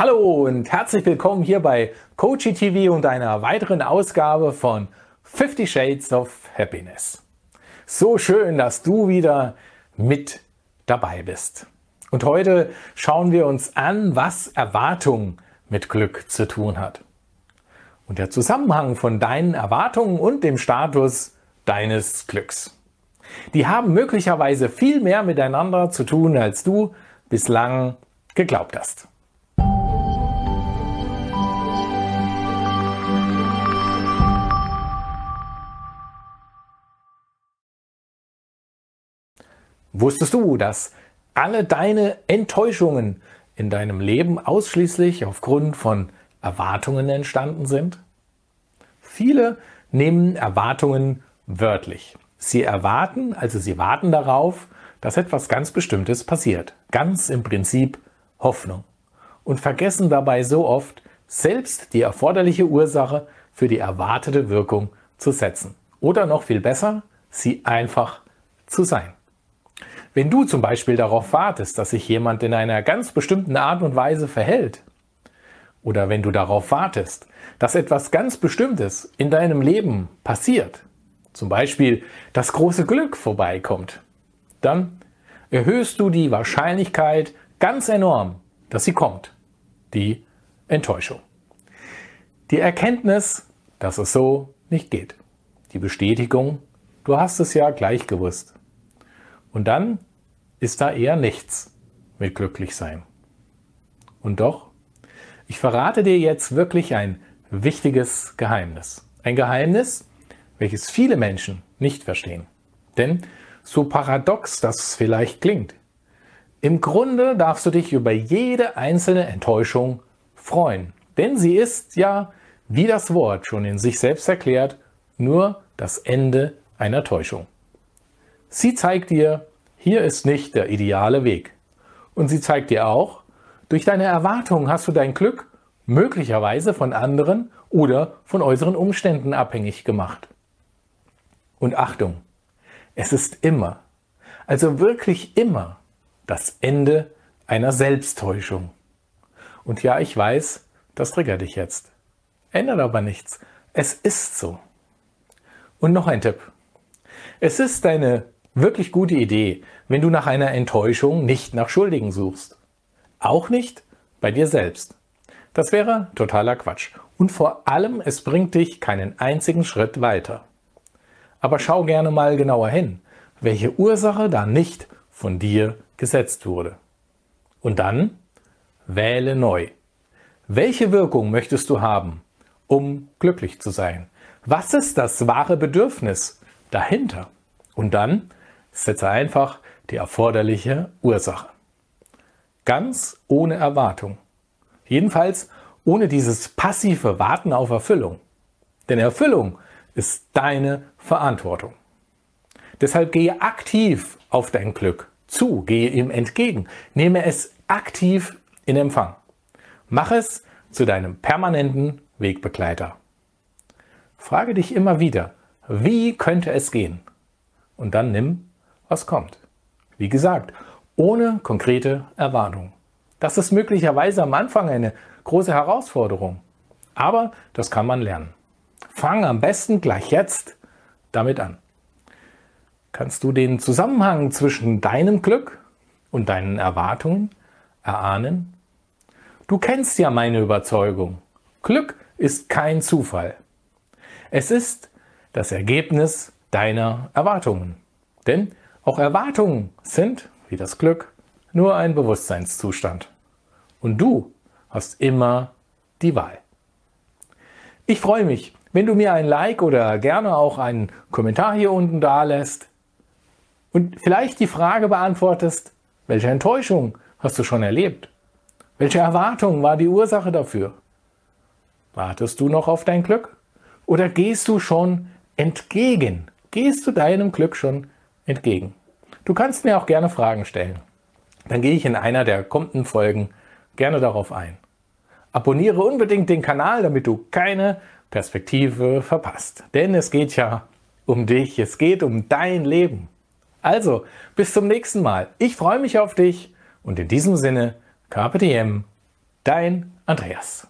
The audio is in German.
Hallo und herzlich willkommen hier bei Coachy TV und einer weiteren Ausgabe von 50 Shades of Happiness. So schön, dass du wieder mit dabei bist. Und heute schauen wir uns an, was Erwartung mit Glück zu tun hat. Und der Zusammenhang von deinen Erwartungen und dem Status deines Glücks. Die haben möglicherweise viel mehr miteinander zu tun, als du bislang geglaubt hast. Wusstest du, dass alle deine Enttäuschungen in deinem Leben ausschließlich aufgrund von Erwartungen entstanden sind? Viele nehmen Erwartungen wörtlich. Sie erwarten, also sie warten darauf, dass etwas ganz Bestimmtes passiert. Ganz im Prinzip Hoffnung. Und vergessen dabei so oft, selbst die erforderliche Ursache für die erwartete Wirkung zu setzen. Oder noch viel besser, sie einfach zu sein. Wenn du zum Beispiel darauf wartest, dass sich jemand in einer ganz bestimmten Art und Weise verhält, oder wenn du darauf wartest, dass etwas ganz Bestimmtes in deinem Leben passiert, zum Beispiel das große Glück vorbeikommt, dann erhöhst du die Wahrscheinlichkeit ganz enorm, dass sie kommt. Die Enttäuschung. Die Erkenntnis, dass es so nicht geht. Die Bestätigung, du hast es ja gleich gewusst. Und dann ist da eher nichts mit glücklich sein. Und doch, ich verrate dir jetzt wirklich ein wichtiges Geheimnis. Ein Geheimnis, welches viele Menschen nicht verstehen. Denn so paradox das vielleicht klingt, im Grunde darfst du dich über jede einzelne Enttäuschung freuen. Denn sie ist ja, wie das Wort schon in sich selbst erklärt, nur das Ende einer Täuschung. Sie zeigt dir, hier ist nicht der ideale Weg. Und sie zeigt dir auch, durch deine Erwartungen hast du dein Glück möglicherweise von anderen oder von äußeren Umständen abhängig gemacht. Und Achtung, es ist immer, also wirklich immer, das Ende einer Selbsttäuschung. Und ja, ich weiß, das triggert dich jetzt. Ändert aber nichts. Es ist so. Und noch ein Tipp. Es ist eine wirklich gute Idee, wenn du nach einer Enttäuschung nicht nach Schuldigen suchst. Auch nicht bei dir selbst. Das wäre totaler Quatsch. Und vor allem, es bringt dich keinen einzigen Schritt weiter. Aber schau gerne mal genauer hin, welche Ursache da nicht von dir gesetzt wurde. Und dann wähle neu. Welche Wirkung möchtest du haben, um glücklich zu sein? Was ist das wahre Bedürfnis dahinter? Und dann setze einfach die erforderliche Ursache. Ganz ohne Erwartung. Jedenfalls ohne dieses passive Warten auf Erfüllung. Denn Erfüllung ist deine Verantwortung. Deshalb gehe aktiv auf dein Glück zu, gehe ihm entgegen, nehme es aktiv in Empfang. Mach es zu deinem permanenten Wegbegleiter. Frage dich immer wieder, wie könnte es gehen? Und dann nimm, was kommt. Wie gesagt, ohne konkrete Erwartung. Das ist möglicherweise am Anfang eine große Herausforderung, aber das kann man lernen. Fang am besten gleich jetzt damit an. Kannst du den Zusammenhang zwischen deinem Glück und deinen Erwartungen erahnen? Du kennst ja meine Überzeugung. Glück ist kein Zufall. Es ist das Ergebnis deiner Erwartungen. Denn auch Erwartungen sind, wie das Glück, nur ein Bewusstseinszustand. Und du hast immer die Wahl. Ich freue mich, wenn du mir ein Like oder gerne auch einen Kommentar hier unten da lässt und vielleicht die Frage beantwortest, welche Enttäuschung hast du schon erlebt? Welche Erwartung war die Ursache dafür? Wartest du noch auf dein Glück? Oder gehst du schon entgegen? Gehst du deinem Glück schon entgegen? Du kannst mir auch gerne Fragen stellen. Dann gehe ich in einer der kommenden Folgen gerne darauf ein. Abonniere unbedingt den Kanal, damit du keine Perspektive verpasst. Denn es geht ja um dich, es geht um dein Leben. Also, bis zum nächsten Mal. Ich freue mich auf dich und in diesem Sinne, Diem, Dein Andreas.